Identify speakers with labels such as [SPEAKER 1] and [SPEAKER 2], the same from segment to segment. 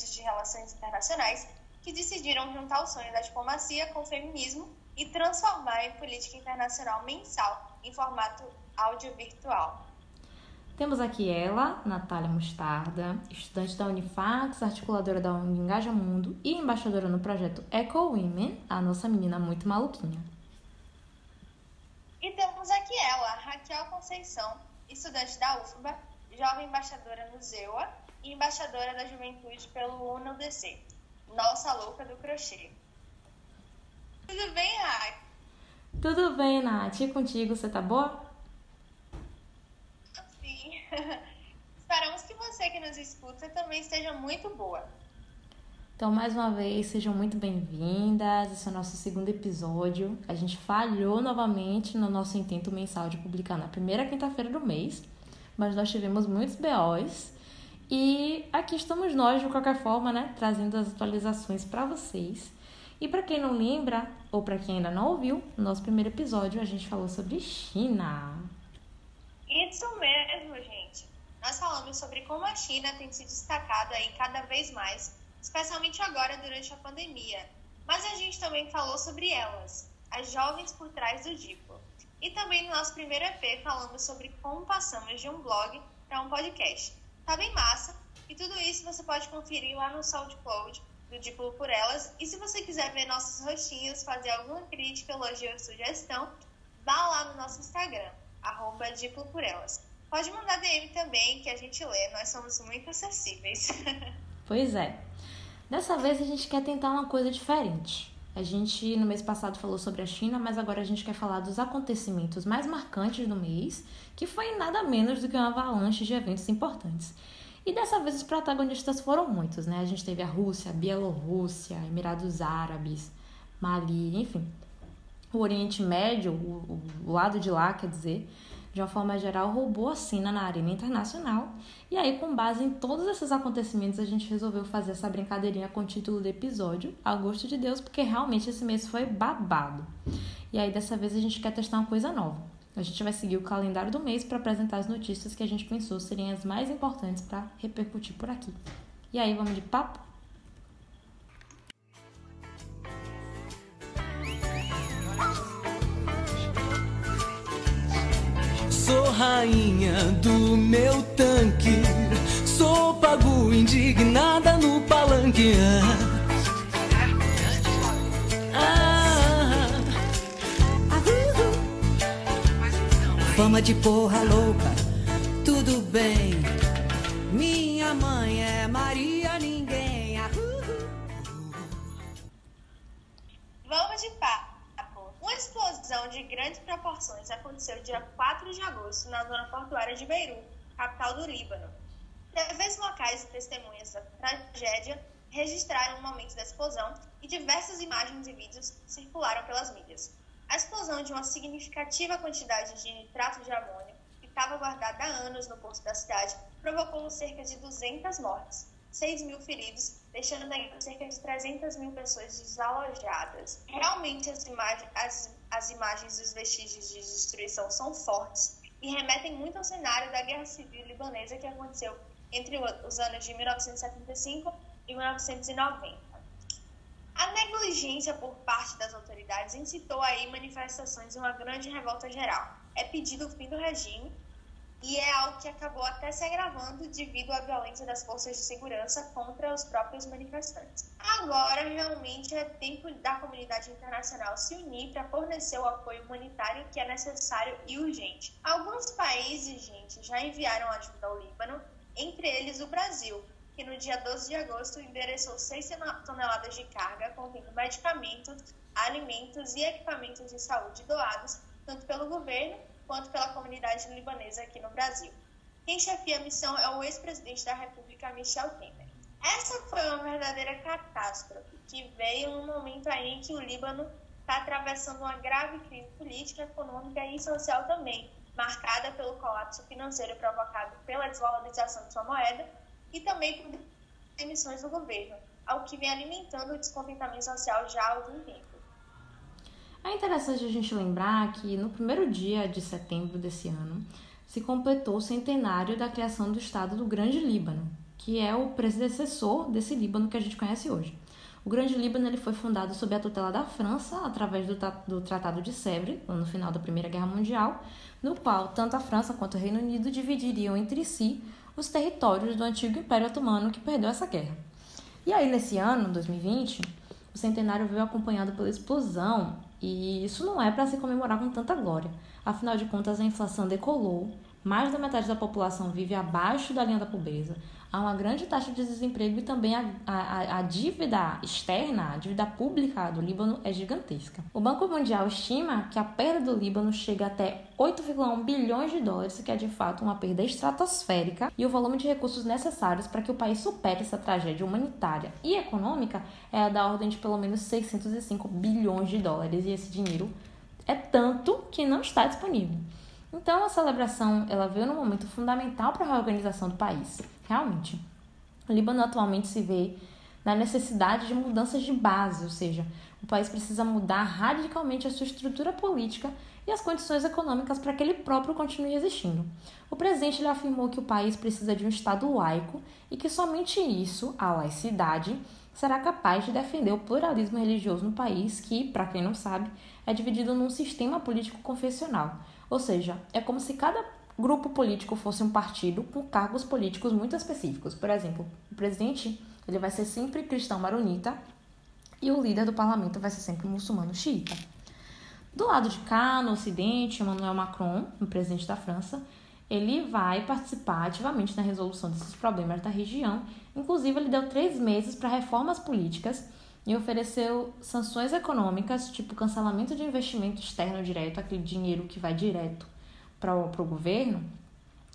[SPEAKER 1] estudantes de Relações Internacionais, que decidiram juntar o sonho da diplomacia com o feminismo e transformar em política internacional mensal em formato áudio virtual.
[SPEAKER 2] Temos aqui ela, Natália Mostarda, estudante da Unifax, articuladora da ONG Engaja Mundo e embaixadora no projeto Eco Women, a nossa menina muito maluquinha.
[SPEAKER 1] E temos aqui ela, Raquel Conceição, estudante da UFBA, jovem embaixadora no ZEUA e embaixadora da juventude pelo UNODC, nossa louca do crochê. Tudo bem, Raquel?
[SPEAKER 2] Tudo bem, Nath. E contigo, você tá boa?
[SPEAKER 1] Esperamos que você que nos escuta também esteja muito boa.
[SPEAKER 2] Então, mais uma vez, sejam muito bem-vindas. Esse é o nosso segundo episódio. A gente falhou novamente no nosso intento mensal de publicar na primeira quinta-feira do mês, mas nós tivemos muitos BOs. E aqui estamos nós, de qualquer forma, né, trazendo as atualizações para vocês. E para quem não lembra, ou para quem ainda não ouviu, no nosso primeiro episódio a gente falou sobre China.
[SPEAKER 1] Isso mesmo, gente. Nós falamos sobre como a China tem se destacado aí cada vez mais, especialmente agora durante a pandemia. Mas a gente também falou sobre elas, as jovens por trás do Diplo. E também no nosso primeiro EP falamos sobre como passamos de um blog para um podcast. Tá bem massa. E tudo isso você pode conferir lá no SoundCloud do Diplo por Elas. E se você quiser ver nossos rostinhos, fazer alguma crítica, elogio ou sugestão, vá lá no nosso Instagram arroba Diplo por Elas. Pode mandar DM também, que a gente lê, nós somos muito acessíveis.
[SPEAKER 2] Pois é. Dessa vez a gente quer tentar uma coisa diferente. A gente no mês passado falou sobre a China, mas agora a gente quer falar dos acontecimentos mais marcantes do mês, que foi nada menos do que uma avalanche de eventos importantes. E dessa vez os protagonistas foram muitos, né? A gente teve a Rússia, a Bielorrússia, Emirados Árabes, Mali, enfim o Oriente Médio, o, o, lado de lá, quer dizer, de uma forma geral, roubou a cena na arena internacional. E aí, com base em todos esses acontecimentos, a gente resolveu fazer essa brincadeirinha com o título do episódio, A Gosto de Deus, porque realmente esse mês foi babado. E aí, dessa vez, a gente quer testar uma coisa nova. A gente vai seguir o calendário do mês para apresentar as notícias que a gente pensou serem as mais importantes para repercutir por aqui. E aí, vamos de papo?
[SPEAKER 3] Rainha do meu tanque. Sou pago indignada no palanque. Ah, ah, Fama de porra louca, tudo bem.
[SPEAKER 1] De grandes proporções aconteceu dia 4 de agosto na zona portuária de Beirut, capital do Líbano. TVs locais e testemunhas da tragédia registraram o momento da explosão e diversas imagens e vídeos circularam pelas mídias. A explosão de uma significativa quantidade de nitrato de amônio, que estava guardada há anos no porto da cidade, provocou cerca de 200 mortes, 6 mil feridos, deixando cerca de 300 mil pessoas desalojadas. Realmente, as, imag as, as imagens dos vestígios de destruição são fortes e remetem muito ao cenário da Guerra Civil Libanesa que aconteceu entre os anos de 1975 e 1990. A negligência por parte das autoridades incitou aí manifestações e uma grande revolta geral. É pedido o fim do regime e é algo que acabou até se agravando devido à violência das forças de segurança contra os próprios manifestantes. Agora, realmente, é tempo da comunidade internacional se unir para fornecer o apoio humanitário que é necessário e urgente. Alguns países, gente, já enviaram ajuda ao Líbano, entre eles o Brasil, que no dia 12 de agosto endereçou 6 toneladas de carga contendo medicamentos, alimentos e equipamentos de saúde doados tanto pelo governo quanto pela comunidade libanesa aqui no Brasil. Quem chefia a missão é o ex-presidente da República, Michel Temer. Essa foi uma verdadeira catástrofe que veio num momento aí em que o Líbano está atravessando uma grave crise política, econômica e social também, marcada pelo colapso financeiro provocado pela desvalorização de sua moeda e também por emissões do governo, algo que vem alimentando o descontentamento social já há algum tempo.
[SPEAKER 2] É interessante a gente lembrar que no primeiro dia de setembro desse ano se completou o centenário da criação do Estado do Grande Líbano, que é o predecessor desse Líbano que a gente conhece hoje. O Grande Líbano ele foi fundado sob a tutela da França através do, do Tratado de Sèvres, no final da Primeira Guerra Mundial, no qual tanto a França quanto o Reino Unido dividiriam entre si os territórios do antigo Império Otomano que perdeu essa guerra. E aí, nesse ano, 2020, o centenário veio acompanhado pela explosão, e isso não é para se comemorar com tanta glória. Afinal de contas, a inflação decolou, mais da metade da população vive abaixo da linha da pobreza, há uma grande taxa de desemprego e também a, a, a, dívida externa, a dívida pública do Líbano é gigantesca. O Banco Mundial estima que a perda do Líbano chega até 8,1 bilhões de dólares, que é de fato uma perda estratosférica, e o volume de recursos necessários para que o país supere essa tragédia humanitária e econômica é da ordem de pelo menos 605 bilhões de dólares, e esse dinheiro é tanto que não está disponível. Então a celebração ela veio num momento fundamental para a reorganização do país. Realmente, o Líbano atualmente se vê na necessidade de mudanças de base, ou seja, o país precisa mudar radicalmente a sua estrutura política e as condições econômicas para que ele próprio continue existindo. O presidente afirmou que o país precisa de um Estado laico e que somente isso, a laicidade, será capaz de defender o pluralismo religioso no país, que, para quem não sabe, é dividido num sistema político confessional. Ou seja, é como se cada grupo político fosse um partido com cargos políticos muito específicos. Por exemplo, o presidente ele vai ser sempre cristão maronita e o líder do parlamento vai ser sempre muçulmano xiita. Do lado de cá, no Ocidente, Emmanuel Macron, o presidente da França, ele vai participar ativamente na resolução desses problemas da região. Inclusive, ele deu três meses para reformas políticas e ofereceu sanções econômicas, tipo cancelamento de investimento externo direto, aquele dinheiro que vai direto para o governo.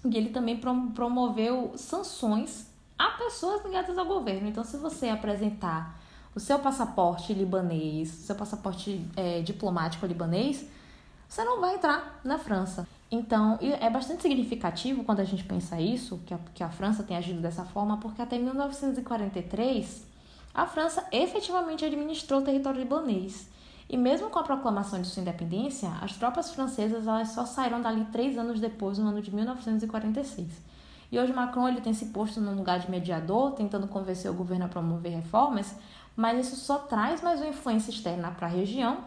[SPEAKER 2] E ele também promoveu sanções a pessoas ligadas ao governo. Então, se você apresentar o seu passaporte libanês, seu passaporte é, diplomático libanês, você não vai entrar na França. Então, é bastante significativo quando a gente pensa isso, que a, que a França tem agido dessa forma, porque até 1943 a França efetivamente administrou o território libanês. E mesmo com a proclamação de sua independência, as tropas francesas elas só saíram dali três anos depois, no ano de 1946. E hoje Macron ele tem se posto num lugar de mediador, tentando convencer o governo a promover reformas, mas isso só traz mais uma influência externa para a região,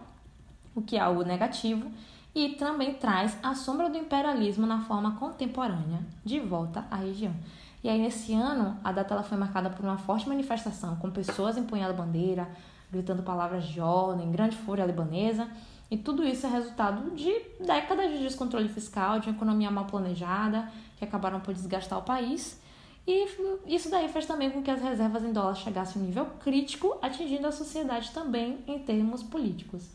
[SPEAKER 2] o que é algo negativo, e também traz a sombra do imperialismo na forma contemporânea de volta à região. E aí, nesse ano, a data ela foi marcada por uma forte manifestação, com pessoas empunhando bandeira, gritando palavras de ordem, grande fúria libanesa, e tudo isso é resultado de décadas de descontrole fiscal, de economia mal planejada, que acabaram por desgastar o país. E isso daí fez também com que as reservas em dólar chegassem a um nível crítico, atingindo a sociedade também em termos políticos.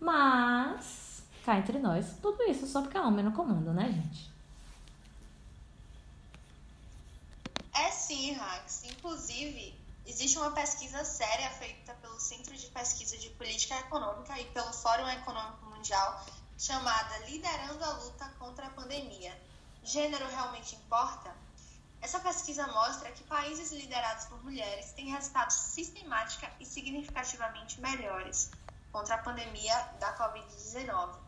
[SPEAKER 2] Mas, cá entre nós, tudo isso só porque a homem no comando, né, gente?
[SPEAKER 1] É sim, Rax. Inclusive, existe uma pesquisa séria feita pelo Centro de Pesquisa de Política Econômica e pelo Fórum Econômico Mundial, chamada Liderando a Luta contra a Pandemia. Gênero realmente importa? Essa pesquisa mostra que países liderados por mulheres têm resultados sistemática e significativamente melhores contra a pandemia da Covid-19.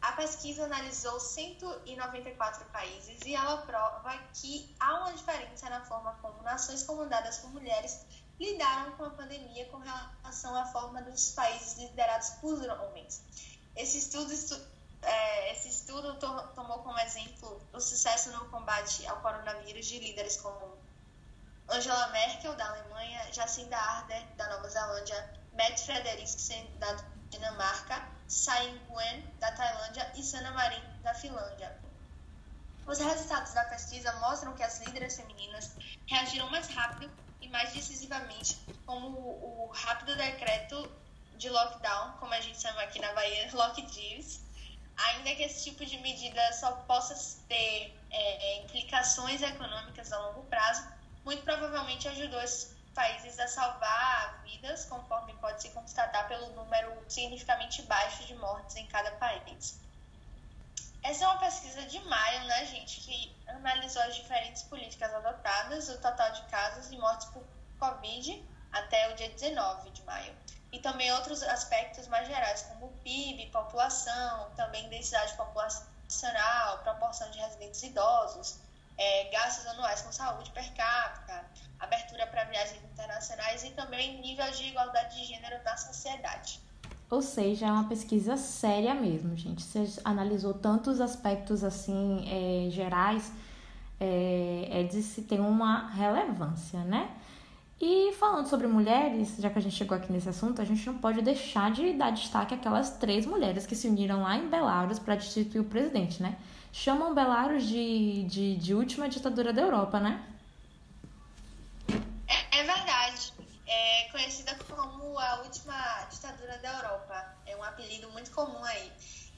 [SPEAKER 1] A pesquisa analisou 194 países e ela prova que há uma diferença na forma como nações comandadas por mulheres lidaram com a pandemia com relação à forma dos países liderados por homens. Esse estudo, estu, é, esse estudo to, tomou como exemplo o sucesso no combate ao coronavírus de líderes como Angela Merkel, da Alemanha, Jacinda Ardern, da Nova Zelândia, Matt Frederiksen, da Dinamarca, Tsai Ing-wen, da Tailândia, e Sana Marin, da Finlândia. Os resultados da pesquisa mostram que as líderes femininas reagiram mais rápido mais decisivamente com o, rápido decreto de lockdown, como a gente chama aqui na Bahia, lockdowns, ainda que esse tipo de medida só possa ter é, implicações econômicas a longo prazo, muito provavelmente ajudou esses países a salvar vidas, conforme pode se constatar pelo número significativamente baixo de mortes em cada país. Essa é uma pesquisa de maio, né, gente, que analisou as diferentes políticas adotadas, o total de casos e mortes por Covid até o dia 19 de maio. E também outros aspectos mais gerais, como PIB, população, também densidade internacional, proporção de residentes idosos, é, gastos anuais com saúde per capita, abertura para viagens internacionais e também nível de igualdade de gênero na sociedade.
[SPEAKER 2] Ou seja, é uma pesquisa séria mesmo, gente. Você analisou tantos aspectos assim é, gerais, é, é de se ter uma relevância, né? E falando sobre mulheres, já que a gente chegou aqui nesse assunto, a gente não pode deixar de dar destaque àquelas três mulheres que se uniram lá em Belarus para destituir o presidente, né? Chamam Belarus de, de, de última ditadura da Europa, né?
[SPEAKER 1] É, é verdade. É conhecida como a última ditadura da Europa. É um apelido muito comum aí.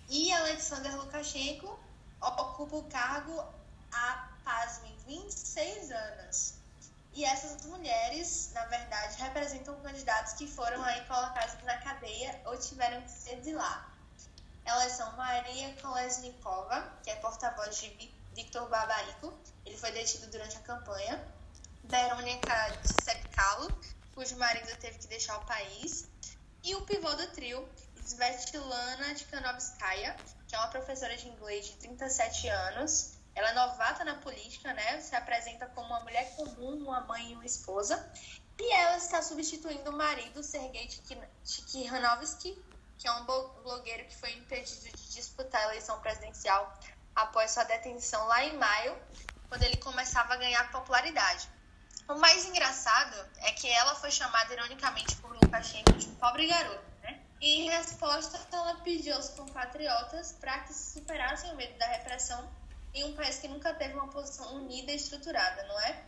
[SPEAKER 1] E Alexander Lukashenko ocupa o cargo há, pasmem, 26 anos. E essas mulheres, na verdade, representam candidatos que foram aí colocados na cadeia ou tiveram que ser de lá. Elas são Maria Kolesnikova, que é porta-voz de Viktor Babariko, ele foi detido durante a campanha. Verônica Tsepkalo, cujo marido teve que deixar o país. E o pivô do trio, Svetlana Tikhanovskaya, que é uma professora de inglês de 37 anos, ela é novata na política, né? Se apresenta como uma mulher comum, uma mãe e uma esposa. E ela está substituindo o marido, Sergei Tikhanovsky, que é um blogueiro que foi impedido de disputar a eleição presidencial após sua detenção lá em maio, quando ele começava a ganhar popularidade. O mais engraçado é que ela foi chamada ironicamente por Lukashenko de pobre garota, né? E em resposta, ela pediu aos compatriotas para que se superassem o medo da repressão em um país que nunca teve uma posição unida e estruturada, não é?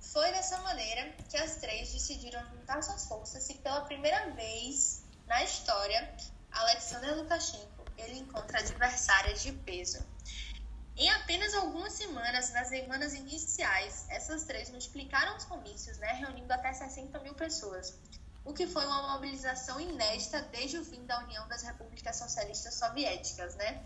[SPEAKER 1] Foi dessa maneira que as três decidiram juntar suas forças e pela primeira vez na história, Alexander Lukashenko ele encontra adversárias de peso. Em apenas algumas semanas, nas semanas iniciais, essas três multiplicaram os comícios, né, reunindo até 60 mil pessoas, o que foi uma mobilização inédita desde o fim da União das Repúblicas Socialistas Soviéticas, né?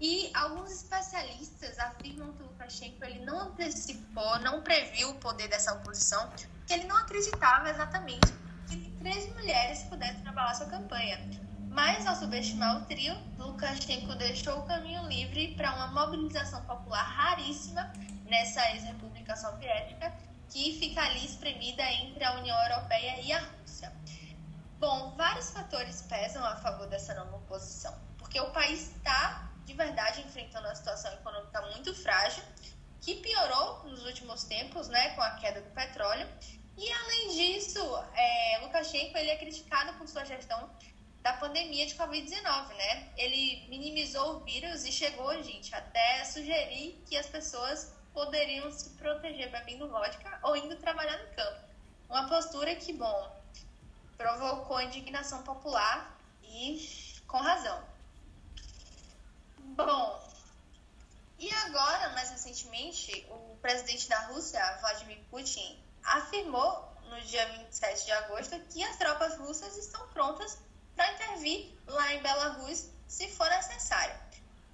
[SPEAKER 1] E alguns especialistas afirmam que Lukashenko ele não antecipou, não previu o poder dessa oposição, que ele não acreditava exatamente que três mulheres pudessem abalar sua campanha. Mas, ao subestimar o trio, Lukashenko deixou o caminho livre para uma mobilização popular raríssima nessa ex-república soviética, que fica ali espremida entre a União Europeia e a Rússia. Bom, vários fatores pesam a favor dessa nova oposição, porque o país está de verdade enfrentando uma situação econômica muito frágil, que piorou nos últimos tempos, né, com a queda do petróleo. E além disso, é, Lukashenko ele é criticado por sua gestão da pandemia de Covid-19, né? Ele minimizou o vírus e chegou, gente, até sugerir que as pessoas poderiam se proteger bebendo vodka ou indo trabalhar no campo. Uma postura que, bom, provocou indignação popular e com razão. Bom, e agora, mais recentemente, o presidente da Rússia, Vladimir Putin, afirmou no dia 27 de agosto que as tropas russas estão prontas para intervir lá em Belarus se for necessário.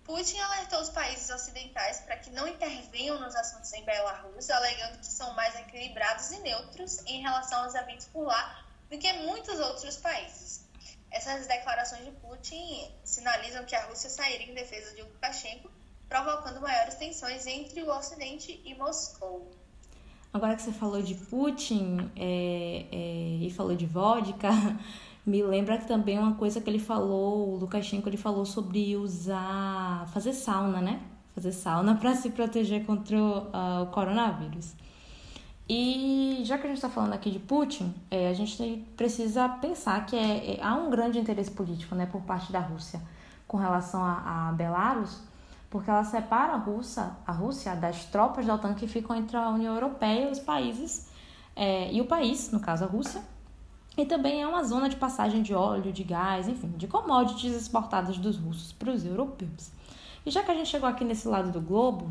[SPEAKER 1] Putin alertou os países ocidentais para que não intervenham nos assuntos em Belarus, alegando que são mais equilibrados e neutros em relação aos eventos por lá do que muitos outros países. Essas declarações de Putin sinalizam que a Rússia sairia em defesa de Lukashenko, provocando maiores tensões entre o Ocidente e Moscou.
[SPEAKER 2] Agora que você falou de Putin é, é, e falou de vodka, me lembra também uma coisa que ele falou, o Lukashenko ele falou sobre usar, fazer sauna, né? Fazer sauna para se proteger contra o, uh, o coronavírus. E já que a gente está falando aqui de Putin, é, a gente precisa pensar que é, é, há um grande interesse político né, por parte da Rússia com relação a, a Belarus, porque ela separa a Rússia, a Rússia das tropas da OTAN que ficam entre a União Europeia e os países, é, e o país, no caso a Rússia, e também é uma zona de passagem de óleo, de gás, enfim, de commodities exportadas dos russos para os europeus. E já que a gente chegou aqui nesse lado do globo,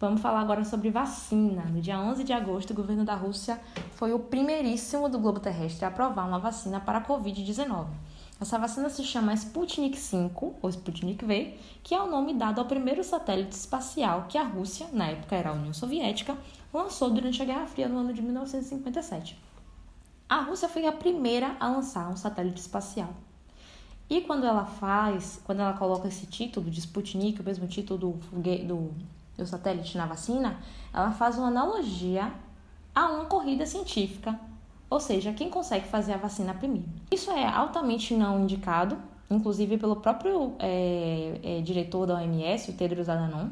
[SPEAKER 2] Vamos falar agora sobre vacina. No dia 11 de agosto, o governo da Rússia foi o primeiríssimo do globo terrestre a aprovar uma vacina para a Covid-19. Essa vacina se chama Sputnik V, ou Sputnik V, que é o nome dado ao primeiro satélite espacial que a Rússia, na época era a União Soviética, lançou durante a Guerra Fria no ano de 1957. A Rússia foi a primeira a lançar um satélite espacial. E quando ela faz, quando ela coloca esse título de Sputnik, o mesmo título do, do, do satélite na vacina, ela faz uma analogia a uma corrida científica, ou seja, quem consegue fazer a vacina primeiro. Isso é altamente não indicado, inclusive pelo próprio é, é, diretor da OMS, o Tedros Adhanom.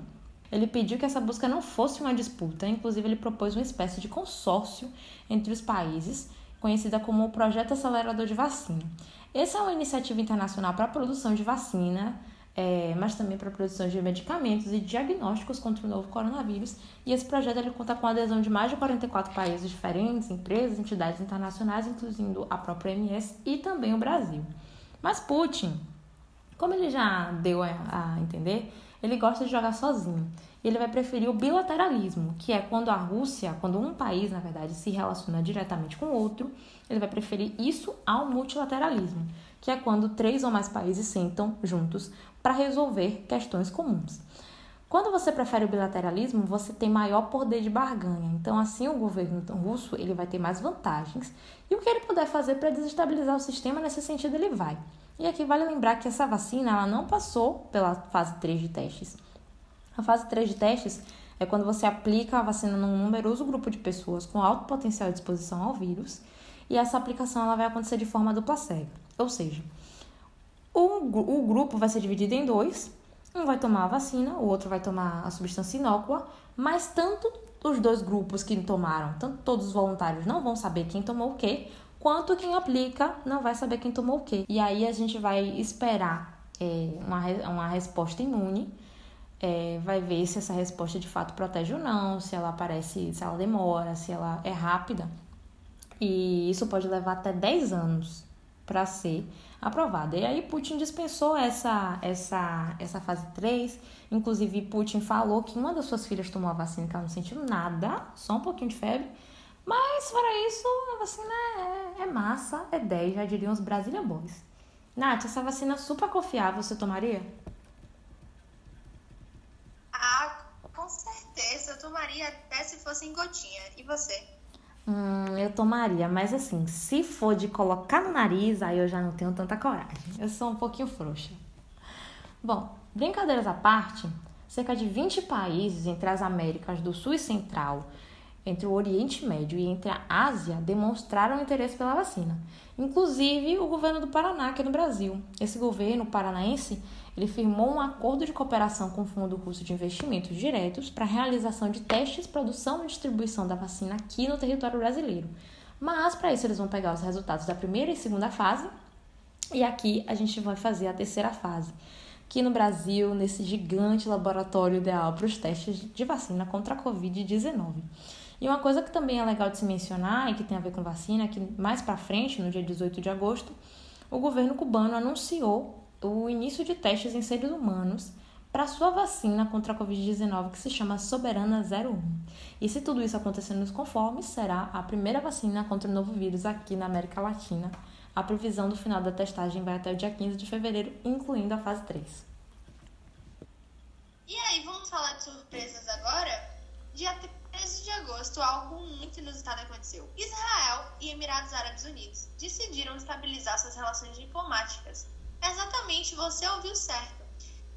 [SPEAKER 2] Ele pediu que essa busca não fosse uma disputa, inclusive ele propôs uma espécie de consórcio entre os países, conhecida como o Projeto Acelerador de Vacina. Essa é uma iniciativa internacional para a produção de vacina, é, mas também para a produção de medicamentos e diagnósticos contra o novo coronavírus. E esse projeto ele conta com a adesão de mais de 44 países diferentes, empresas, entidades internacionais, incluindo a própria OMS e também o Brasil. Mas Putin, como ele já deu a entender, ele gosta de jogar sozinho. Ele vai preferir o bilateralismo, que é quando a Rússia, quando um país, na verdade, se relaciona diretamente com outro, ele vai preferir isso ao multilateralismo, que é quando três ou mais países sentam juntos para resolver questões comuns. Quando você prefere o bilateralismo, você tem maior poder de barganha. Então, assim, o governo russo ele vai ter mais vantagens. E o que ele puder fazer para desestabilizar o sistema, nesse sentido, ele vai. E aqui vale lembrar que essa vacina ela não passou pela fase 3 de testes. A fase 3 de testes é quando você aplica a vacina num numeroso grupo de pessoas com alto potencial de exposição ao vírus e essa aplicação ela vai acontecer de forma dupla cega. Ou seja, o, o grupo vai ser dividido em dois, um vai tomar a vacina, o outro vai tomar a substância inócua, mas tanto os dois grupos que tomaram, tanto todos os voluntários não vão saber quem tomou o quê, quanto quem aplica não vai saber quem tomou o quê. E aí a gente vai esperar é, uma, uma resposta imune, é, vai ver se essa resposta de fato protege ou não, se ela aparece, se ela demora, se ela é rápida. E isso pode levar até 10 anos para ser aprovada. E aí Putin dispensou essa, essa, essa fase 3. Inclusive, Putin falou que uma das suas filhas tomou a vacina que ela não sentiu nada, só um pouquinho de febre. Mas, fora isso, a vacina é, é massa, é 10, já diriam os Brasília Boys. Nath, essa vacina é super confiável, você tomaria?
[SPEAKER 1] Ah, com certeza. Eu tomaria até se fosse em gotinha. E você?
[SPEAKER 2] Hum, eu tomaria, mas assim, se for de colocar no nariz, aí eu já não tenho tanta coragem. Eu sou um pouquinho frouxa. Bom, brincadeiras à parte, cerca de 20 países entre as Américas do Sul e Central, entre o Oriente Médio e entre a Ásia demonstraram interesse pela vacina. Inclusive o governo do Paraná, aqui no Brasil. Esse governo paranaense ele firmou um acordo de cooperação com o Fundo Russo de Investimentos Diretos para a realização de testes, produção e distribuição da vacina aqui no território brasileiro. Mas para isso eles vão pegar os resultados da primeira e segunda fase e aqui a gente vai fazer a terceira fase, que no Brasil, nesse gigante laboratório ideal para os testes de vacina contra a Covid-19. E uma coisa que também é legal de se mencionar e que tem a ver com vacina, é que mais para frente, no dia 18 de agosto, o governo cubano anunciou o início de testes em seres humanos para sua vacina contra a Covid-19 que se chama Soberana 01. E se tudo isso acontecer nos conformes, será a primeira vacina contra o novo vírus aqui na América Latina. A previsão do final da testagem vai até o dia 15 de fevereiro, incluindo a fase 3.
[SPEAKER 1] E aí, vamos falar de surpresas agora? Dia 13 de agosto, algo muito inusitado aconteceu. Israel e Emirados Árabes Unidos decidiram estabilizar suas relações diplomáticas Exatamente, você ouviu certo.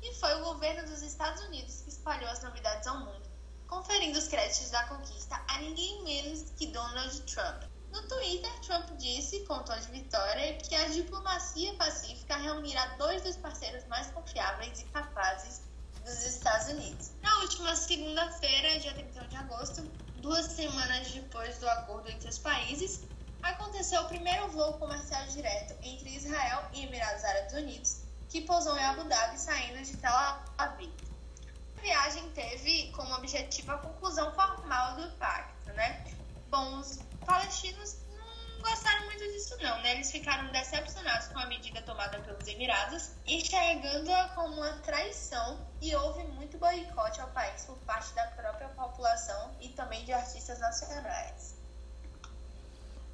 [SPEAKER 1] E foi o governo dos Estados Unidos que espalhou as novidades ao mundo, conferindo os créditos da conquista a ninguém menos que Donald Trump. No Twitter, Trump disse, com tom de vitória, que a diplomacia pacífica reunirá dois dos parceiros mais confiáveis e capazes dos Estados Unidos. Na última segunda-feira, dia 31 de agosto, duas semanas depois do acordo entre os países, aconteceu o primeiro voo comercial direto entre Israel e Emirados Árabes Unidos, que pousou em Abu Dhabi saindo de Tel Aviv. A viagem teve como objetivo a conclusão formal do pacto, né? Bom, os palestinos gostaram muito disso não, né? Eles ficaram decepcionados com a medida tomada pelos Emirados, enxergando-a como uma traição e houve muito boicote ao país por parte da própria população e também de artistas nacionais.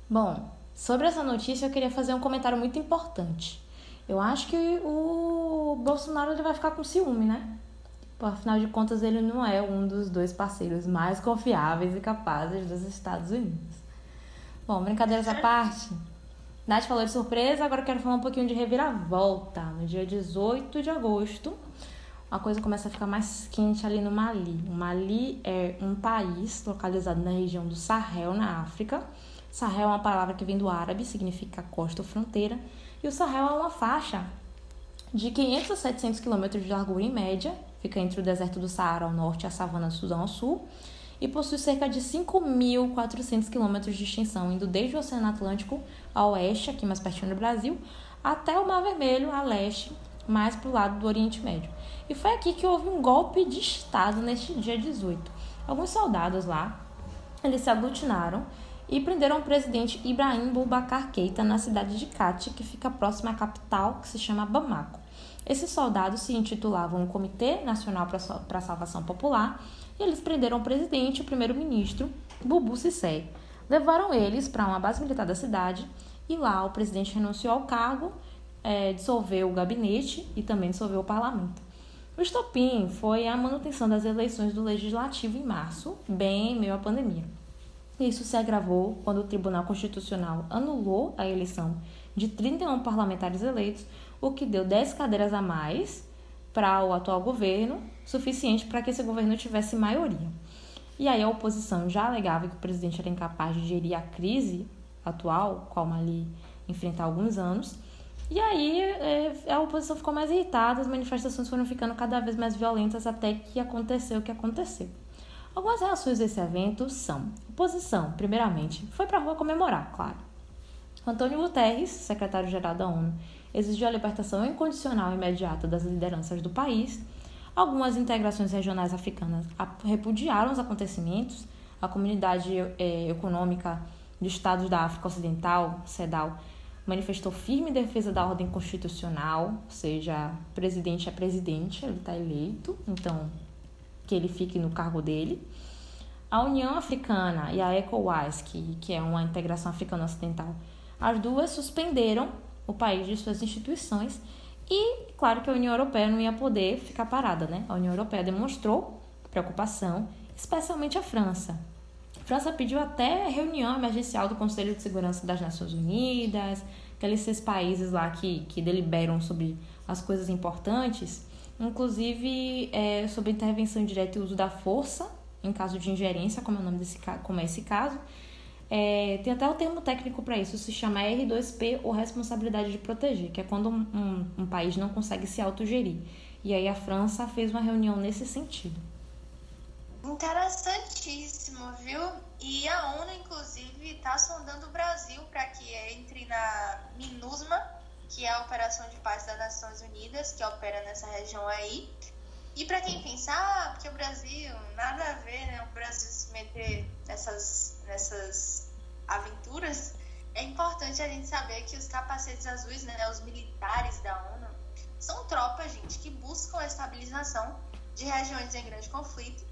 [SPEAKER 2] Bom, sobre essa notícia eu queria fazer um comentário muito importante. Eu acho que o Bolsonaro ele vai ficar com ciúme, né? Afinal de contas, ele não é um dos dois parceiros mais confiáveis e capazes dos Estados Unidos. Bom, brincadeiras à parte, Nath falou de surpresa, agora quero falar um pouquinho de reviravolta. No dia 18 de agosto, a coisa começa a ficar mais quente ali no Mali. O Mali é um país localizado na região do Sahel, na África. Sahel é uma palavra que vem do árabe, significa costa ou fronteira. E o Sahel é uma faixa de 500 a 700 quilômetros de largura em média, fica entre o deserto do Saara ao norte e a savana do Sudão ao sul, e possui cerca de 5.400 quilômetros de extensão, indo desde o Oceano Atlântico a oeste, aqui mais pertinho do Brasil, até o Mar Vermelho, a leste, mais para o lado do Oriente Médio. E foi aqui que houve um golpe de Estado neste dia 18. Alguns soldados lá, eles se aglutinaram e prenderam o presidente Ibrahim Boubacar Keita na cidade de Kati, que fica próxima à capital, que se chama Bamako. Esses soldados se intitulavam Comitê Nacional para a Salvação Popular e eles prenderam o presidente e o primeiro-ministro, Bubu Sissé. Levaram eles para uma base militar da cidade e lá o presidente renunciou ao cargo, é, dissolveu o gabinete e também dissolveu o parlamento. O estopim foi a manutenção das eleições do legislativo em março, bem em meio à pandemia. Isso se agravou quando o Tribunal Constitucional anulou a eleição de 31 parlamentares eleitos, o que deu 10 cadeiras a mais para o atual governo, suficiente para que esse governo tivesse maioria. E aí a oposição já alegava que o presidente era incapaz de gerir a crise atual, qual Mali enfrenta há alguns anos. E aí é, a oposição ficou mais irritada, as manifestações foram ficando cada vez mais violentas até que aconteceu o que aconteceu. Algumas reações desse evento são: oposição, primeiramente, foi para a rua comemorar, claro. Antônio Guterres, secretário-geral da ONU, exigiu a libertação incondicional e imediata das lideranças do país. Algumas integrações regionais africanas repudiaram os acontecimentos. A Comunidade é, Econômica de Estados da África Ocidental, CEDAW, manifestou firme defesa da ordem constitucional, ou seja, presidente é presidente, ele está eleito, então que ele fique no cargo dele. A União Africana e a ECOWAS, que, que é uma integração africana ocidental, as duas suspenderam o país de suas instituições e, claro, que a União Europeia não ia poder ficar parada, né? A União Europeia demonstrou preocupação, especialmente a França. A França pediu até reunião emergencial do Conselho de Segurança das Nações Unidas, aqueles seis países lá que, que deliberam sobre as coisas importantes, inclusive é, sobre intervenção direta e uso da força em caso de ingerência, como é o nome desse como é esse caso, é, tem até o termo técnico para isso, se chama R2P ou responsabilidade de proteger, que é quando um, um, um país não consegue se autogerir. E aí a França fez uma reunião nesse sentido.
[SPEAKER 1] Interessantíssimo, viu? E a ONU, inclusive, está sondando o Brasil para que entre na MINUSMA, que é a Operação de Paz das Nações Unidas, que opera nessa região aí. E para quem pensa, ah, porque o Brasil, nada a ver, né? O Brasil se meter nessas, nessas aventuras, é importante a gente saber que os capacetes azuis, né, os militares da ONU, são tropas, gente, que buscam a estabilização de regiões em grande conflito.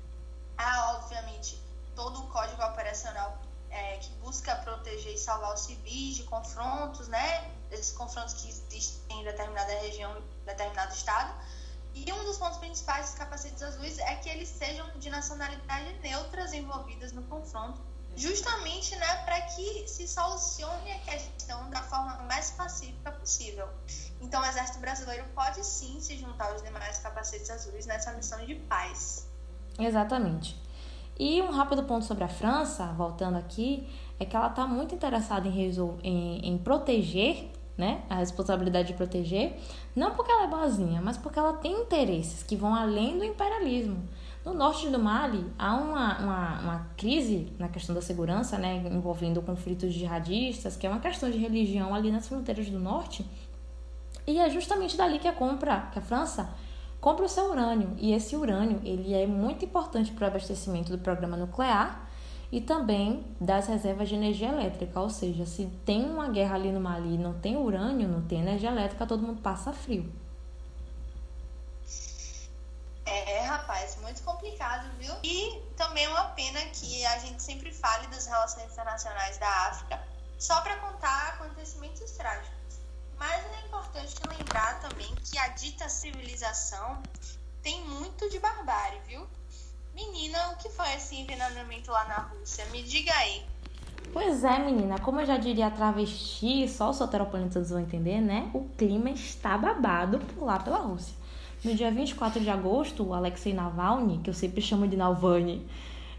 [SPEAKER 1] Há, obviamente, todo o código operacional é, que busca proteger e salvar os civis de confrontos, né? Esses confrontos que existem em determinada região, determinado estado. E um dos pontos principais dos capacetes azuis é que eles sejam de nacionalidade neutras envolvidas no confronto, justamente né, para que se solucione a questão da forma mais pacífica possível. Então, o Exército Brasileiro pode sim se juntar aos demais capacetes azuis nessa missão de paz.
[SPEAKER 2] Exatamente. E um rápido ponto sobre a França, voltando aqui, é que ela está muito interessada em, em, em proteger né, a responsabilidade de proteger, não porque ela é boazinha, mas porque ela tem interesses que vão além do imperialismo. No norte do Mali, há uma, uma, uma crise na questão da segurança, né, envolvendo conflitos jihadistas, que é uma questão de religião ali nas fronteiras do norte. E é justamente dali que a compra, que a França compra o seu urânio. E esse urânio, ele é muito importante para o abastecimento do programa nuclear e também das reservas de energia elétrica, ou seja, se tem uma guerra ali no Mali não tem urânio, não tem energia elétrica, todo mundo passa frio.
[SPEAKER 1] É, rapaz, muito complicado, viu? E também é uma pena que a gente sempre fale das relações internacionais da África só para contar acontecimentos trágicos. Mas é importante lembrar também que a dita civilização tem muito de barbárie, viu? Menina, o que foi esse envenenamento lá na Rússia? Me diga aí.
[SPEAKER 2] Pois é, menina, como eu já diria travesti, só os soteropolitanos vão entender, né? O clima está babado por lá pela Rússia. No dia 24 de agosto, o Alexei Navalny, que eu sempre chamo de Navalny,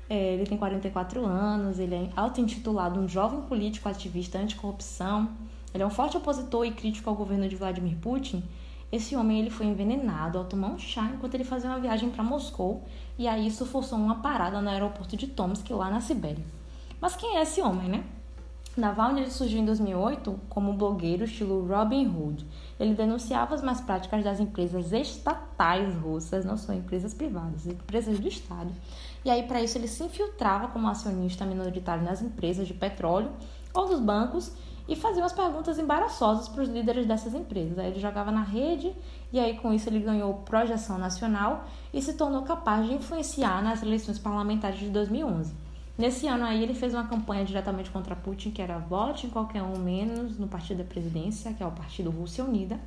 [SPEAKER 2] é, ele tem 44 anos, ele é auto-intitulado um jovem político ativista anticorrupção. Ele é um forte opositor e crítico ao governo de Vladimir Putin. Esse homem ele foi envenenado ao tomar um chá enquanto ele fazia uma viagem para Moscou e aí isso forçou uma parada no aeroporto de Tomsk, lá na Sibéria. Mas quem é esse homem, né? Navalny surgiu em 2008 como blogueiro estilo Robin Hood. Ele denunciava as más práticas das empresas estatais russas, não são empresas privadas, empresas do Estado. E aí, para isso, ele se infiltrava como acionista minoritário nas empresas de petróleo ou dos bancos e fazia umas perguntas embaraçosas para os líderes dessas empresas. Aí ele jogava na rede e aí com isso ele ganhou projeção nacional e se tornou capaz de influenciar nas eleições parlamentares de 2011. Nesse ano aí ele fez uma campanha diretamente contra Putin, que era vote em qualquer um menos no partido da presidência, que é o Partido Rússia Unida.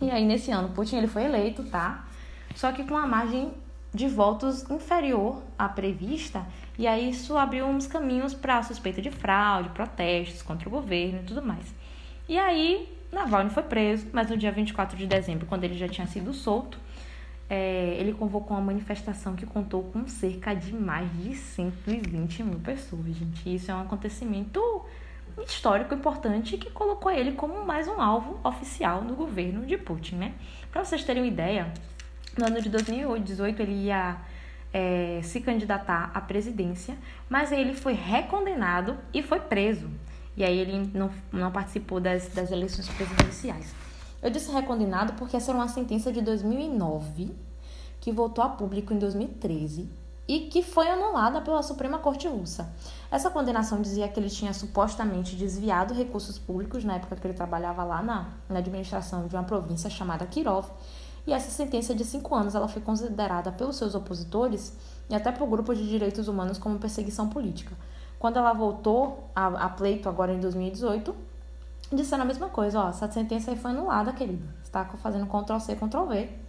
[SPEAKER 2] E aí nesse ano Putin ele foi eleito, tá? Só que com uma margem de votos inferior à prevista, e aí isso abriu uns caminhos para suspeita de fraude, protestos contra o governo e tudo mais. E aí Navalny foi preso, mas no dia 24 de dezembro, quando ele já tinha sido solto, é, ele convocou uma manifestação que contou com cerca de mais de 120 mil pessoas, gente. Isso é um acontecimento histórico importante que colocou ele como mais um alvo oficial do governo de Putin, né? Para vocês terem uma ideia, no ano de 2018 ele ia é, se candidatar à presidência, mas ele foi recondenado e foi preso. E aí ele não, não participou das, das eleições presidenciais. Eu disse recondenado porque essa era uma sentença de 2009 que voltou a público em 2013 e que foi anulada pela Suprema Corte Russa. Essa condenação dizia que ele tinha supostamente desviado recursos públicos na época que ele trabalhava lá na, na administração de uma província chamada Kirov. E essa sentença de cinco anos ela foi considerada pelos seus opositores e até por grupos de direitos humanos como perseguição política. Quando ela voltou a, a pleito agora em 2018, disseram a mesma coisa, ó, essa sentença aí foi anulada, querida. Você tá fazendo Ctrl C, Ctrl V.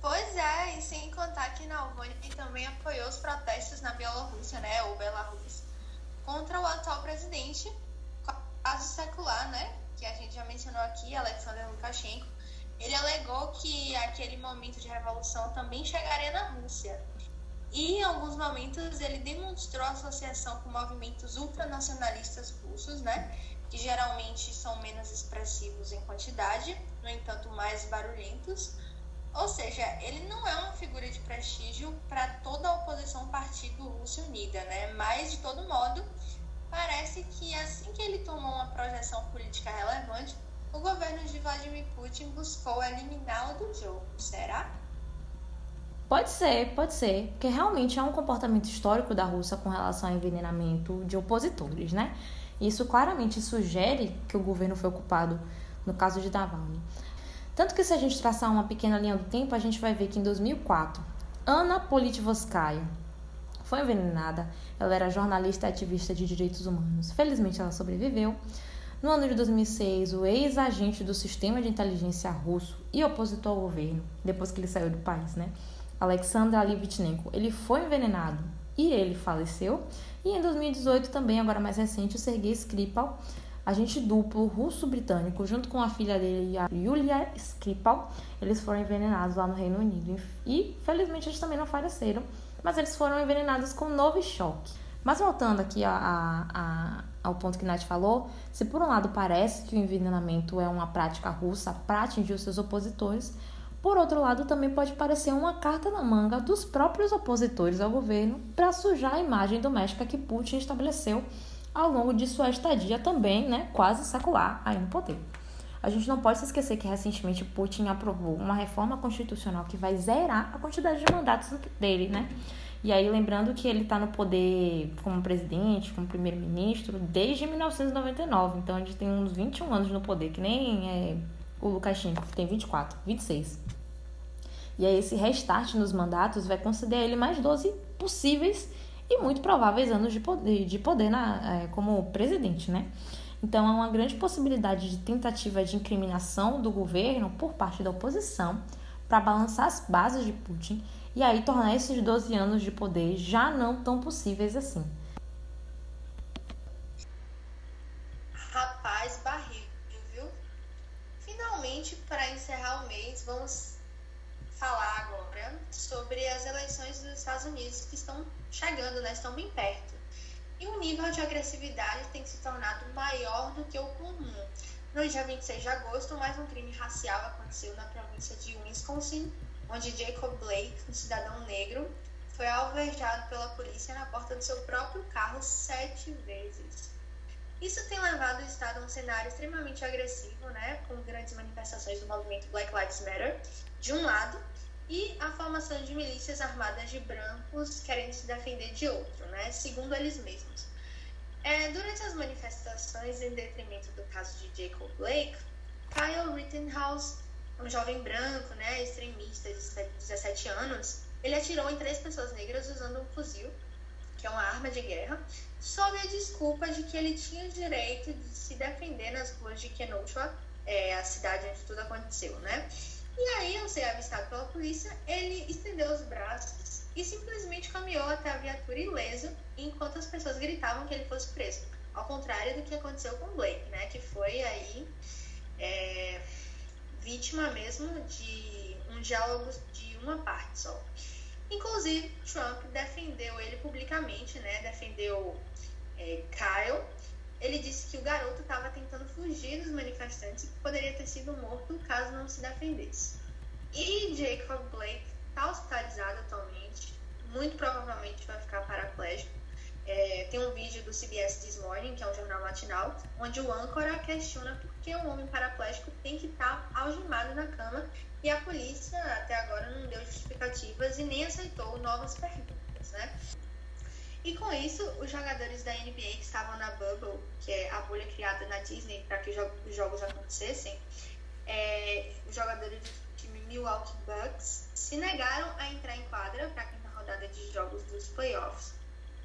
[SPEAKER 1] Pois é, e sem contar que Navalny também apoiou os protestos na Bielorrússia, né, ou Belarus, contra o atual presidente, quase secular, né, que a gente já mencionou aqui, Alexander Lukashenko. Ele alegou que aquele momento de revolução também chegaria na Rússia. E em alguns momentos ele demonstrou associação com movimentos ultranacionalistas russos, né? que geralmente são menos expressivos em quantidade, no entanto mais barulhentos. Ou seja, ele não é uma figura de prestígio para toda a oposição partido Rússia Unida, né? Mas de todo modo, parece que assim que ele tomou uma projeção política relevante, o governo de Vladimir Putin buscou eliminá-lo do jogo. Será?
[SPEAKER 2] Pode ser, pode ser, porque realmente é um comportamento histórico da Rússia com relação ao envenenamento de opositores, né? Isso claramente sugere que o governo foi ocupado no caso de Navalny. Tanto que se a gente traçar uma pequena linha do tempo, a gente vai ver que em 2004, Ana Politkovskaya foi envenenada. Ela era jornalista e ativista de direitos humanos. Felizmente ela sobreviveu. No ano de 2006, o ex-agente do sistema de inteligência russo e opositor ao governo, depois que ele saiu do país, né? Alexander Alivitchenko, ele foi envenenado e ele faleceu. E em 2018 também, agora mais recente, o Sergei Skripal, agente duplo russo-britânico, junto com a filha dele, a Yulia Skripal, eles foram envenenados lá no Reino Unido. E, felizmente, eles também não faleceram, mas eles foram envenenados com Novichok. Mas voltando aqui a, a, a, ao ponto que Nath falou, se por um lado parece que o envenenamento é uma prática russa para atingir os seus opositores, por outro lado, também pode parecer uma carta na manga dos próprios opositores ao governo para sujar a imagem doméstica que Putin estabeleceu ao longo de sua estadia também, né, quase secular aí no poder. A gente não pode se esquecer que recentemente Putin aprovou uma reforma constitucional que vai zerar a quantidade de mandatos dele, né? E aí, lembrando que ele está no poder como presidente, como primeiro-ministro, desde 1999. Então, a gente tem uns 21 anos no poder, que nem é, o Lukashenko, que tem 24, 26. E aí esse restart nos mandatos vai conceder a ele mais 12 possíveis e muito prováveis anos de poder, de poder na, é, como presidente, né? Então há uma grande possibilidade de tentativa de incriminação do governo por parte da oposição para balançar as bases de Putin e aí tornar esses 12 anos de poder já não tão possíveis assim. Rapaz barril, viu?
[SPEAKER 1] Finalmente, para encerrar o mês, vamos falar agora sobre as eleições dos Estados Unidos que estão chegando, né? Estão bem perto. E o nível de agressividade tem se tornado maior do que o comum. No dia 26 de agosto, mais um crime racial aconteceu na província de Wisconsin, onde Jacob Blake, um cidadão negro, foi alvejado pela polícia na porta do seu próprio carro sete vezes. Isso tem levado o Estado a um cenário extremamente agressivo, né, com grandes manifestações do movimento Black Lives Matter, de um lado, e a formação de milícias armadas de brancos querendo se defender de outro, né, segundo eles mesmos. É, durante as manifestações, em detrimento do caso de Jacob Blake, Kyle Rittenhouse, um jovem branco, né, extremista de 17 anos, ele atirou em três pessoas negras usando um fuzil, que é uma arma de guerra, sob a desculpa de que ele tinha o direito de se defender nas ruas de Kenosha, é, a cidade onde tudo aconteceu, né? E aí, ao ser avistado pela polícia, ele estendeu os braços e simplesmente caminhou até a viatura ileso, enquanto as pessoas gritavam que ele fosse preso. Ao contrário do que aconteceu com Blake, né? Que foi aí é, vítima mesmo de um diálogo de uma parte só. Inclusive, Trump defendeu ele publicamente, né? Defendeu é, Kyle. Ele disse que o garoto estava tentando fugir dos manifestantes e que poderia ter sido morto caso não se defendesse. E Jacob Blake está hospitalizado atualmente, muito provavelmente vai ficar paraplégico. É, tem um vídeo do CBS This Morning, que é um jornal matinal, onde o âncora questiona por que um homem paraplégico tem que estar tá algemado na cama e a polícia até agora não deu justificativas e nem aceitou novas perguntas, né? E com isso, os jogadores da NBA que estavam na Bubble, que é a bolha criada na Disney para que os jogos acontecessem, é, os jogadores do time Milwaukee Bucks se negaram a entrar em quadra para a quinta rodada de jogos dos playoffs.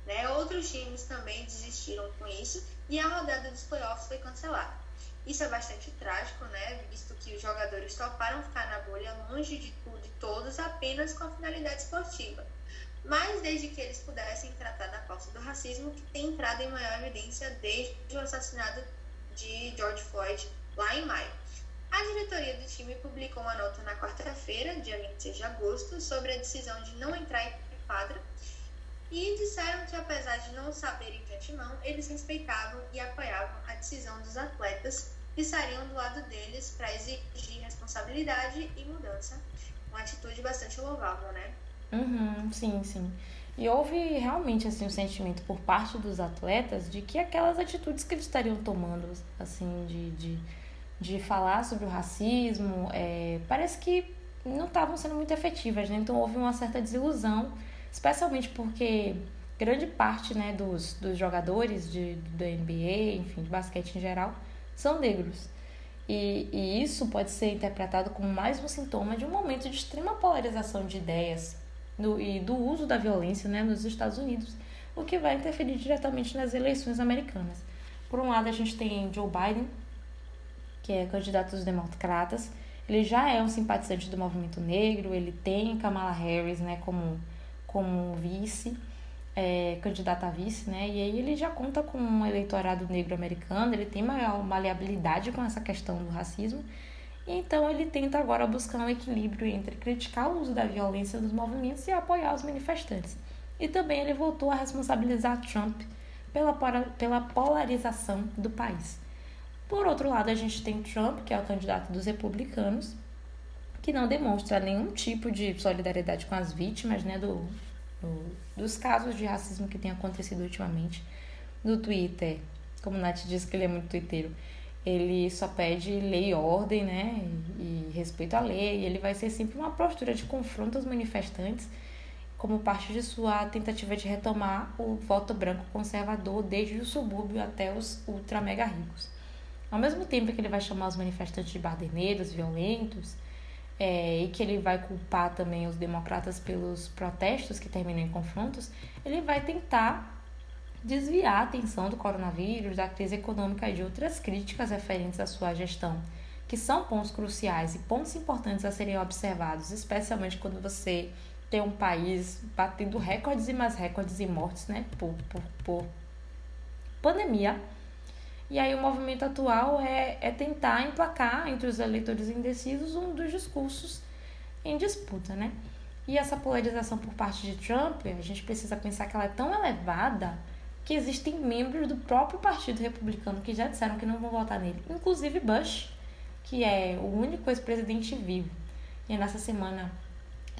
[SPEAKER 1] Né? Outros times também desistiram com isso e a rodada dos playoffs foi cancelada. Isso é bastante trágico, né? Visto que os jogadores toparam ficar na bolha longe de tudo e todos apenas com a finalidade esportiva. Mas desde que eles pudessem tratar da pauta do racismo, que tem entrado em maior evidência desde o assassinato de George Floyd lá em maio. A diretoria do time publicou uma nota na quarta-feira, dia 26 de agosto, sobre a decisão de não entrar em quadra e disseram que, apesar de não saberem de antemão, eles respeitavam e apoiavam a decisão dos atletas e estariam do lado deles para exigir responsabilidade e mudança. Uma atitude bastante louvável, né?
[SPEAKER 2] Uhum, sim, sim. E houve realmente assim um sentimento por parte dos atletas de que aquelas atitudes que eles estariam tomando, assim, de, de, de falar sobre o racismo, é, parece que não estavam sendo muito efetivas, né? Então houve uma certa desilusão especialmente porque grande parte né, dos, dos jogadores de, da NBA, enfim, de basquete em geral, são negros. E, e isso pode ser interpretado como mais um sintoma de um momento de extrema polarização de ideias no, e do uso da violência né, nos Estados Unidos, o que vai interferir diretamente nas eleições americanas. Por um lado, a gente tem Joe Biden, que é candidato dos democratas, ele já é um simpatizante do movimento negro, ele tem Kamala Harris né, como como vice, é, candidata a vice, né? E aí ele já conta com um eleitorado negro americano, ele tem maior maleabilidade com essa questão do racismo. Então ele tenta agora buscar um equilíbrio entre criticar o uso da violência dos movimentos e apoiar os manifestantes. E também ele voltou a responsabilizar Trump pela, pela polarização do país. Por outro lado, a gente tem Trump, que é o candidato dos republicanos, que não demonstra nenhum tipo de solidariedade com as vítimas né, do, do, dos casos de racismo que tem acontecido ultimamente. No Twitter, como Nath disse que ele é muito twitteiro, ele só pede lei e ordem, né, e, respeito à lei, ele vai ser sempre uma postura de confronto aos manifestantes, como parte de sua tentativa de retomar o voto branco conservador desde o subúrbio até os ultra mega ricos. Ao mesmo tempo que ele vai chamar os manifestantes de baderneiros, violentos, é, e que ele vai culpar também os democratas pelos protestos que terminam em confrontos, ele vai tentar desviar a atenção do coronavírus, da crise econômica e de outras críticas referentes à sua gestão, que são pontos cruciais e pontos importantes a serem observados, especialmente quando você tem um país batendo recordes e mais recordes em mortes, né, por, por, por pandemia. E aí o movimento atual é, é tentar emplacar entre os eleitores indecisos um dos discursos em disputa, né? E essa polarização por parte de Trump, a gente precisa pensar que ela é tão elevada que existem membros do próprio Partido Republicano que já disseram que não vão votar nele, inclusive Bush, que é o único ex-presidente vivo. E nessa semana,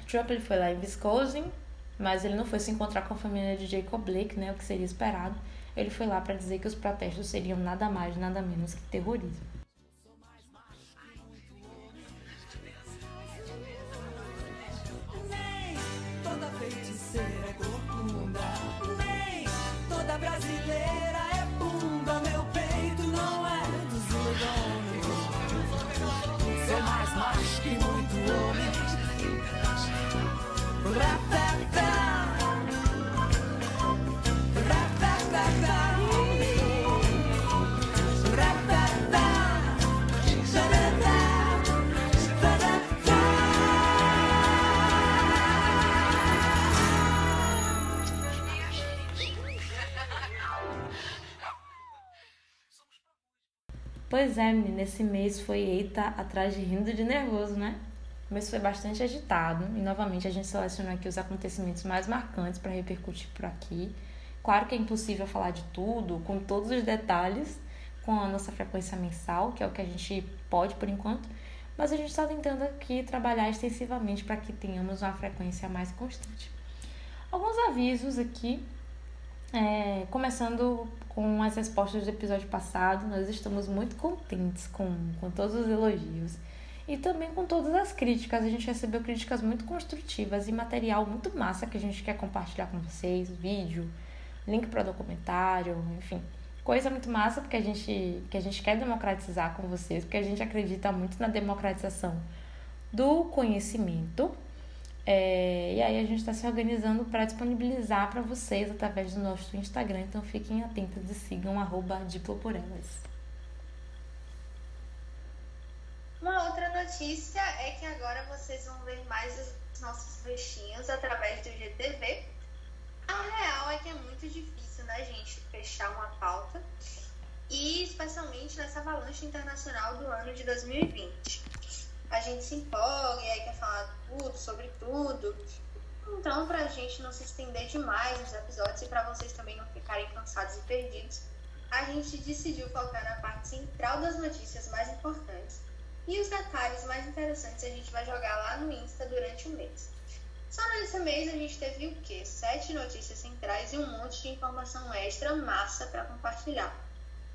[SPEAKER 2] Trump ele foi lá em Wisconsin, mas ele não foi se encontrar com a família de Jacob Blake, né, o que seria esperado. Ele foi lá para dizer que os protestos seriam nada mais, nada menos que terrorismo. Pois é, menina, esse mês foi eita atrás de rindo de nervoso, né? O mês foi bastante agitado e novamente a gente selecionou aqui os acontecimentos mais marcantes para repercutir por aqui. Claro que é impossível falar de tudo, com todos os detalhes, com a nossa frequência mensal, que é o que a gente pode por enquanto, mas a gente está tentando aqui trabalhar extensivamente para que tenhamos uma frequência mais constante. Alguns avisos aqui é, começando com as respostas do episódio passado, nós estamos muito contentes com, com todos os elogios e também com todas as críticas. A gente recebeu críticas muito construtivas e material muito massa que a gente quer compartilhar com vocês: vídeo, link para documentário, enfim. Coisa muito massa porque a gente, que a gente quer democratizar com vocês, porque a gente acredita muito na democratização do conhecimento é, e aí a gente está se organizando para disponibilizar para vocês através do nosso Instagram. Então fiquem atentos e sigam arroba Diploporelas.
[SPEAKER 1] Uma outra notícia é que agora vocês vão ver mais os nossos rostinhos através do GTV. A real é que é muito difícil, né, gente, fechar uma pauta. E especialmente nessa avalanche internacional do ano de 2020 a gente se empolga e aí quer falar tudo, sobre tudo. Então, para a gente não se estender demais nos episódios e para vocês também não ficarem cansados e perdidos, a gente decidiu focar na parte central das notícias mais importantes. E os detalhes mais interessantes a gente vai jogar lá no Insta durante o mês. Só nesse mês a gente teve o quê? Sete notícias centrais e um monte de informação extra massa para compartilhar.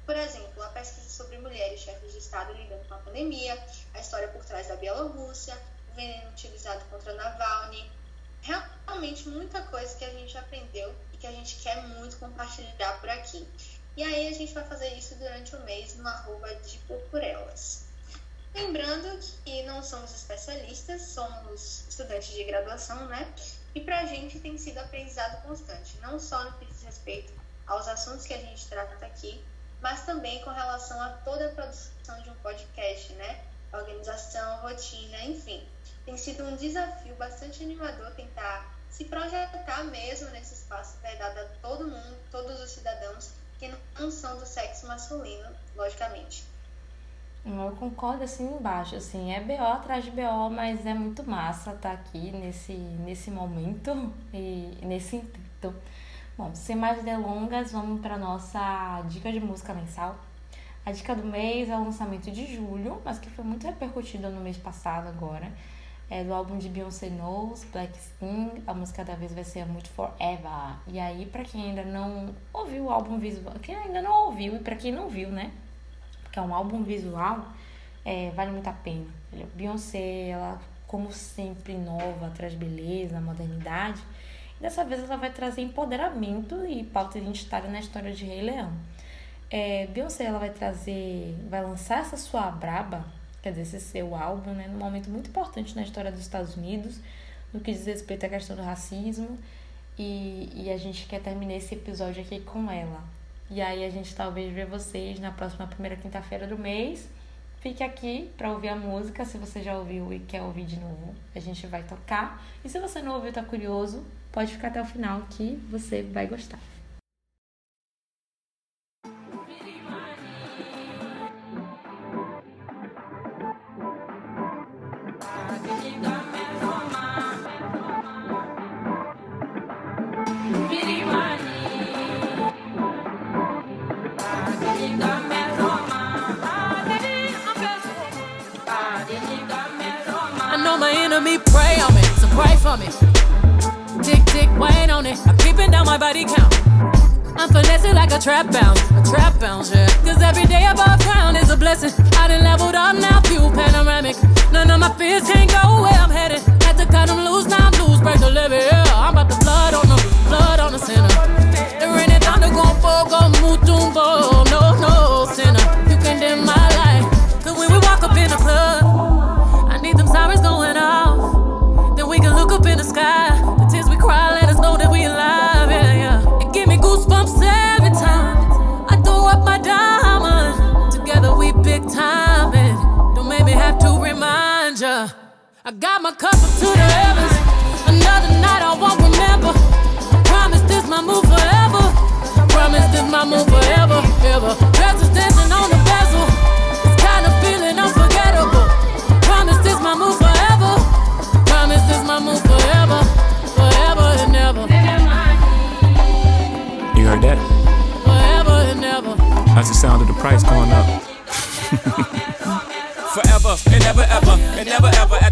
[SPEAKER 1] Por exemplo, a pesquisa sobre mulheres chefes de Estado lidando com a pandemia, a história por trás da Bielorrússia, o veneno utilizado contra Navalny. Realmente muita coisa que a gente aprendeu e que a gente quer muito compartilhar por aqui. E aí a gente vai fazer isso durante o mês no arroba de Purpurelas. Lembrando que não somos especialistas, somos estudantes de graduação, né? E para a gente tem sido aprendizado constante, não só no que diz respeito aos assuntos que a gente trata aqui, mas também com relação a toda a produção de um podcast, né? Organização, rotina, enfim. Tem sido um desafio bastante animador tentar se projetar mesmo nesse espaço que é dado a todo mundo, todos os cidadãos que não são do sexo masculino, logicamente.
[SPEAKER 2] Eu concordo assim embaixo, assim, é BO atrás de BO, mas é muito massa estar aqui nesse, nesse momento e nesse intento. Bom, sem mais delongas, vamos para nossa dica de música mensal. A dica do mês é o lançamento de julho, mas que foi muito repercutido no mês passado agora. É do álbum de Beyoncé Knows, Black Skin. A música da vez vai ser Muito Forever. E aí, para quem ainda não ouviu o álbum visual, quem ainda não ouviu e para quem não viu, né? Porque é um álbum visual, é, vale muito a pena. Beyoncé, ela, como sempre, nova, traz beleza, modernidade. Dessa vez ela vai trazer empoderamento e pauta identitária na história de Rei Leão. É, Beyoncé ela vai trazer, vai lançar essa sua braba, quer dizer, esse seu álbum, né, num momento muito importante na história dos Estados Unidos, no que diz respeito à questão do racismo, e, e a gente quer terminar esse episódio aqui com ela. E aí a gente talvez vê vocês na próxima primeira quinta-feira do mês. Fique aqui para ouvir a música, se você já ouviu e quer ouvir de novo, a gente vai tocar. E se você não ouviu, tá curioso, Pode ficar até o final que você vai gostar.
[SPEAKER 4] I know on me, so pray for me. Tick, tick, wait on it. I'm keeping down my body count. I'm finessing like a trap bounce, a trap bounce, yeah. Cause every day above ground is a blessing. I done leveled up now, view panoramic. None of my fears can't go where I'm headed. Had to cut them loose, now I'm loose, break the levee, yeah. I'm about to blood on the, blood on the center. The rain and thunder gon' fall, gon' move, no, no, I got my cup up to the heavens. Another night I won't remember. Promise this my move forever. Promise this my move forever, ever. Dancing on the bezel. This kind of feeling unforgettable. Promise this my move forever. Promise this my move forever, forever and ever.
[SPEAKER 5] You heard that?
[SPEAKER 4] Forever and ever.
[SPEAKER 5] That's the sound of the price going up.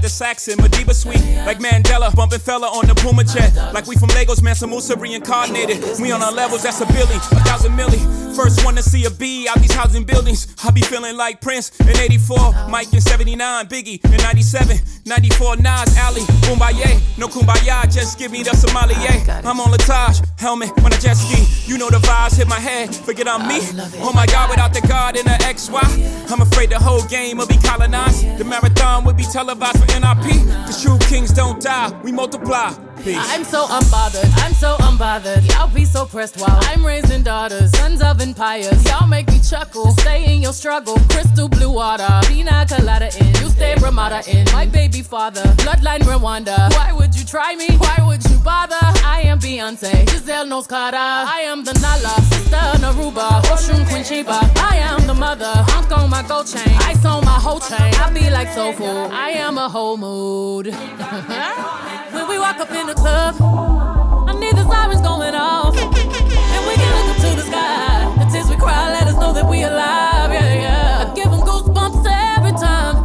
[SPEAKER 6] the Saxon Madiba Suite. Like Mandela, bumping fella on the Puma jet. Like we from Lagos, Mansa Musa reincarnated. We on our levels, that's a billy, a thousand milli. First one to see a B out these housing buildings. I be feeling like Prince in 84, Mike in 79, Biggie in 97, 94, Nas, Ali, Boombaye. No kumbaya, just give me the sommelier. I'm on Latage, helmet when I jet ski. You know the vibes hit my head, forget I'm me. Oh my god, without the God and the XY, I'm afraid the whole game will be colonized. The marathon will be televised for NIP. The true kings don't die, we multiply. Peace.
[SPEAKER 4] I'm so unbothered, I'm so unbothered. Y'all be so pressed while I'm raising daughters, sons of empires. Y'all make me chuckle, stay in your struggle. Crystal blue water, pina colada in. You stay Ramada in. My baby father, bloodline Rwanda. Why would you try me? Why would you bother? I am Beyonce, Giselle knows Carter. I am the Nala, sister Naruba, Oshun Queen Sheba. I am the mother, hunk on my gold chain. Ice on my whole chain. I be like soul food. I am a whole mood. when we walk up in the club, I need the sirens going off. And we can look up to the sky. The tears we cry let us know that we alive. Yeah, yeah. I give them goosebumps every time.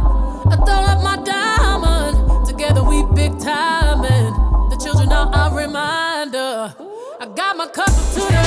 [SPEAKER 4] I throw up my diamond. Together we big time. And the children are a reminder. I got my cup up to the